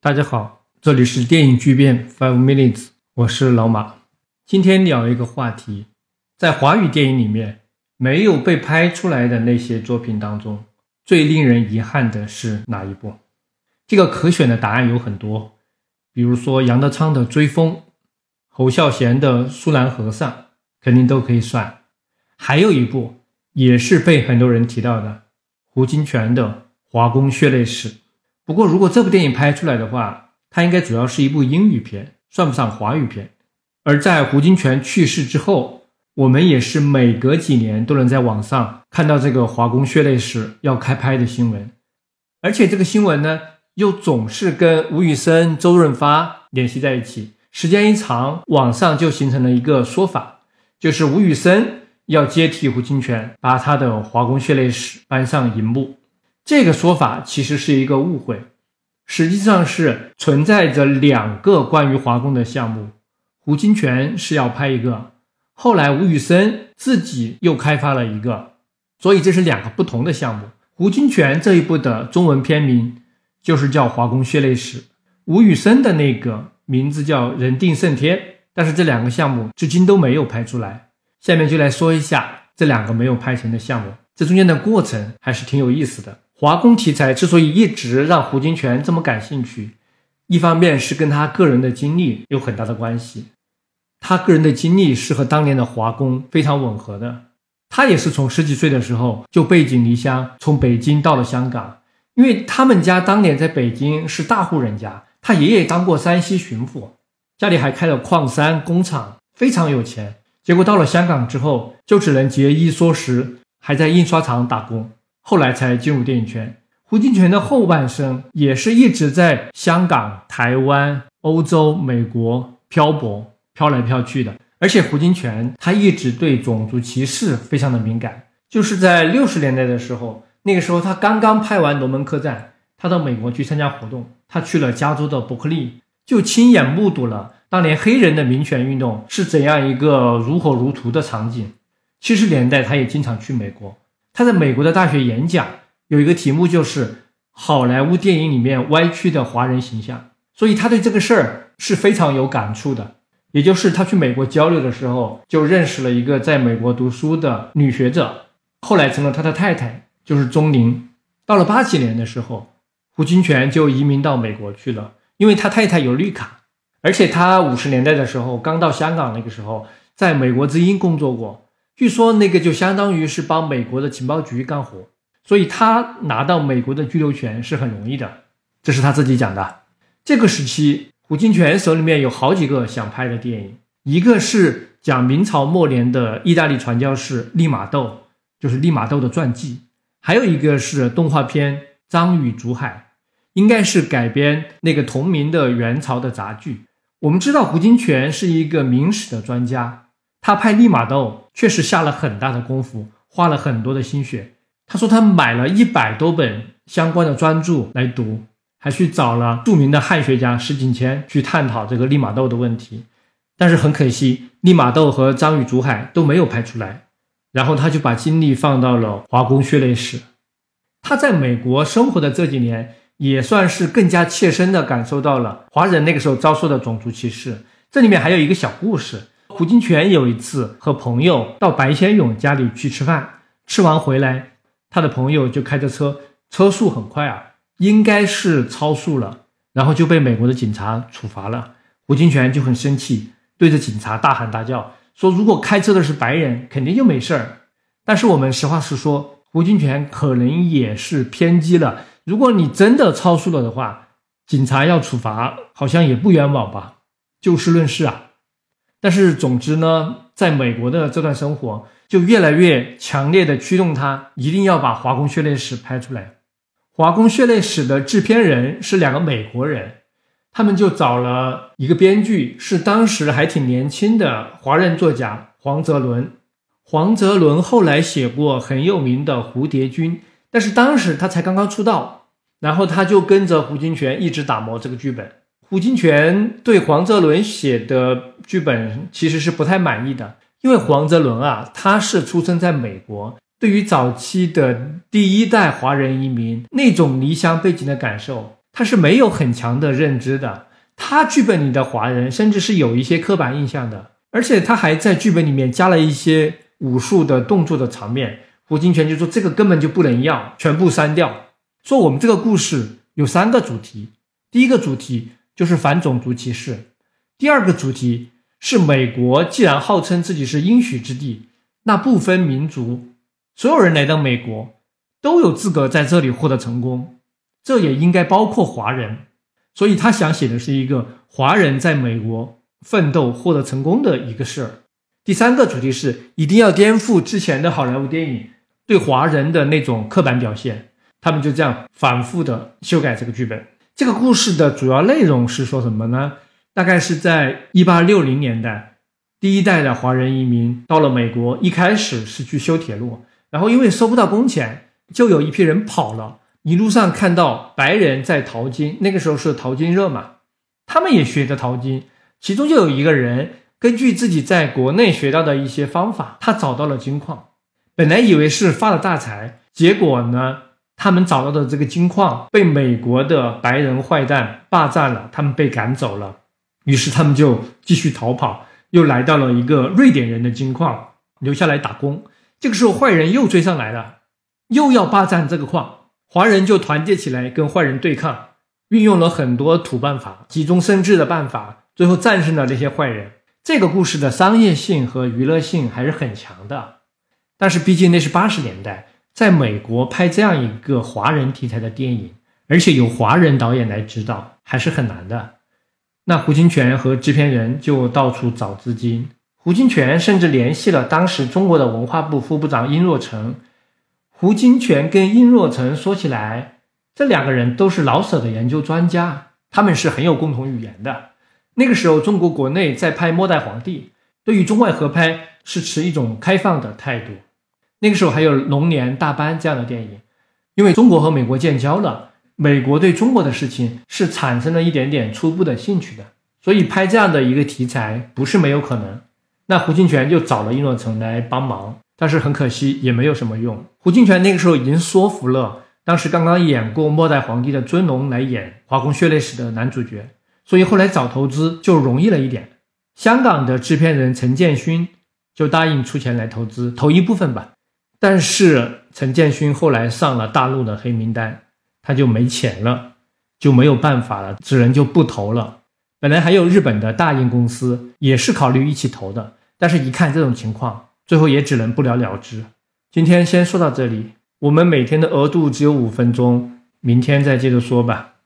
大家好，这里是电影巨变 Five Minutes，我是老马。今天聊一个话题，在华语电影里面没有被拍出来的那些作品当中，最令人遗憾的是哪一部？这个可选的答案有很多，比如说杨德昌的《追风》，侯孝贤的《苏南和尚》，肯定都可以算。还有一部也是被很多人提到的，胡金铨的《华工血泪史》。不过，如果这部电影拍出来的话，它应该主要是一部英语片，算不上华语片。而在胡金铨去世之后，我们也是每隔几年都能在网上看到这个《华工血泪史》要开拍的新闻，而且这个新闻呢，又总是跟吴宇森、周润发联系在一起。时间一长，网上就形成了一个说法，就是吴宇森要接替胡金铨，把他的《华工血泪史》搬上荧幕。这个说法其实是一个误会，实际上是存在着两个关于华工的项目。胡金铨是要拍一个，后来吴宇森自己又开发了一个，所以这是两个不同的项目。胡金铨这一部的中文片名就是叫《华工血泪史》，吴宇森的那个名字叫《人定胜天》，但是这两个项目至今都没有拍出来。下面就来说一下这两个没有拍成的项目，这中间的过程还是挺有意思的。华工题材之所以一直让胡金铨这么感兴趣，一方面是跟他个人的经历有很大的关系。他个人的经历是和当年的华工非常吻合的。他也是从十几岁的时候就背井离乡，从北京到了香港，因为他们家当年在北京是大户人家，他爷爷当过山西巡抚，家里还开了矿山工厂，非常有钱。结果到了香港之后，就只能节衣缩食，还在印刷厂打工。后来才进入电影圈。胡金铨的后半生也是一直在香港、台湾、欧洲、美国漂泊，飘来飘去的。而且胡金铨他一直对种族歧视非常的敏感。就是在六十年代的时候，那个时候他刚刚拍完《龙门客栈》，他到美国去参加活动，他去了加州的伯克利，就亲眼目睹了当年黑人的民权运动是怎样一个如火如荼的场景。七十年代他也经常去美国。他在美国的大学演讲有一个题目就是好莱坞电影里面歪曲的华人形象，所以他对这个事儿是非常有感触的。也就是他去美国交流的时候，就认识了一个在美国读书的女学者，后来成了他的太太，就是钟玲。到了八几年的时候，胡金铨就移民到美国去了，因为他太太有绿卡，而且他五十年代的时候刚到香港那个时候，在美国之音工作过。据说那个就相当于是帮美国的情报局干活，所以他拿到美国的居留权是很容易的，这是他自己讲的。这个时期，胡金铨手里面有好几个想拍的电影，一个是讲明朝末年的意大利传教士利玛窦，就是利玛窦的传记；还有一个是动画片《张与竹海》，应该是改编那个同名的元朝的杂剧。我们知道胡金铨是一个明史的专家。他拍利玛窦确实下了很大的功夫，花了很多的心血。他说他买了一百多本相关的专著来读，还去找了著名的汉学家石景谦去探讨这个利玛窦的问题。但是很可惜，利玛窦和张与竹海都没有拍出来。然后他就把精力放到了华工血泪史。他在美国生活的这几年，也算是更加切身地感受到了华人那个时候遭受的种族歧视。这里面还有一个小故事。胡金铨有一次和朋友到白先勇家里去吃饭，吃完回来，他的朋友就开着车，车速很快啊，应该是超速了，然后就被美国的警察处罚了。胡金铨就很生气，对着警察大喊大叫，说如果开车的是白人，肯定就没事儿。但是我们实话实说，胡金铨可能也是偏激了。如果你真的超速了的话，警察要处罚，好像也不冤枉吧？就事论事啊。但是，总之呢，在美国的这段生活就越来越强烈的驱动他一定要把《华工血泪史》拍出来。《华工血泪史》的制片人是两个美国人，他们就找了一个编剧，是当时还挺年轻的华人作家黄泽伦。黄泽伦后来写过很有名的《蝴蝶君》，但是当时他才刚刚出道，然后他就跟着胡金铨一直打磨这个剧本。胡金铨对黄泽伦写的剧本其实是不太满意的，因为黄泽伦啊，他是出生在美国，对于早期的第一代华人移民那种离乡背景的感受，他是没有很强的认知的，他剧本里的华人甚至是有一些刻板印象的，而且他还在剧本里面加了一些武术的动作的场面。胡金铨就说这个根本就不能要，全部删掉。说我们这个故事有三个主题，第一个主题就是反种族歧视，第二个主题是美国既然号称自己是应许之地，那不分民族，所有人来到美国都有资格在这里获得成功。这也应该包括华人，所以他想写的是一个华人在美国奋斗获得成功的一个事儿。第三个主题是一定要颠覆之前的好莱坞电影对华人的那种刻板表现，他们就这样反复的修改这个剧本。这个故事的主要内容是说什么呢？大概是在一八六零年代，第一代的华人移民到了美国，一开始是去修铁路，然后因为收不到工钱，就有一批人跑了。一路上看到白人在淘金，那个时候是淘金热嘛，他们也学着淘金。其中就有一个人根据自己在国内学到的一些方法，他找到了金矿。本来以为是发了大财，结果呢，他们找到的这个金矿被美国的白人坏蛋霸占了，他们被赶走了。于是他们就继续逃跑，又来到了一个瑞典人的金矿，留下来打工。这个时候坏人又追上来了，又要霸占这个矿。华人就团结起来跟坏人对抗，运用了很多土办法、急中生智的办法，最后战胜了那些坏人。这个故事的商业性和娱乐性还是很强的。但是毕竟那是八十年代，在美国拍这样一个华人题材的电影，而且有华人导演来指导，还是很难的。那胡金铨和制片人就到处找资金，胡金铨甚至联系了当时中国的文化部副部长殷若成。胡金铨跟殷若成说起来，这两个人都是老舍的研究专家，他们是很有共同语言的。那个时候，中国国内在拍《末代皇帝》，对于中外合拍是持一种开放的态度。那个时候还有《龙年大班》这样的电影，因为中国和美国建交了，美国对中国的事情是产生了一点点初步的兴趣的，所以拍这样的一个题材不是没有可能。那胡金铨就找了殷若成来帮忙。但是很可惜，也没有什么用。胡金铨那个时候已经说服了当时刚刚演过《末代皇帝》的尊龙来演《华工血泪史》的男主角，所以后来找投资就容易了一点。香港的制片人陈建勋就答应出钱来投资，投一部分吧。但是陈建勋后来上了大陆的黑名单，他就没钱了，就没有办法了，只能就不投了。本来还有日本的大英公司也是考虑一起投的，但是一看这种情况。最后也只能不了了之。今天先说到这里，我们每天的额度只有五分钟，明天再接着说吧。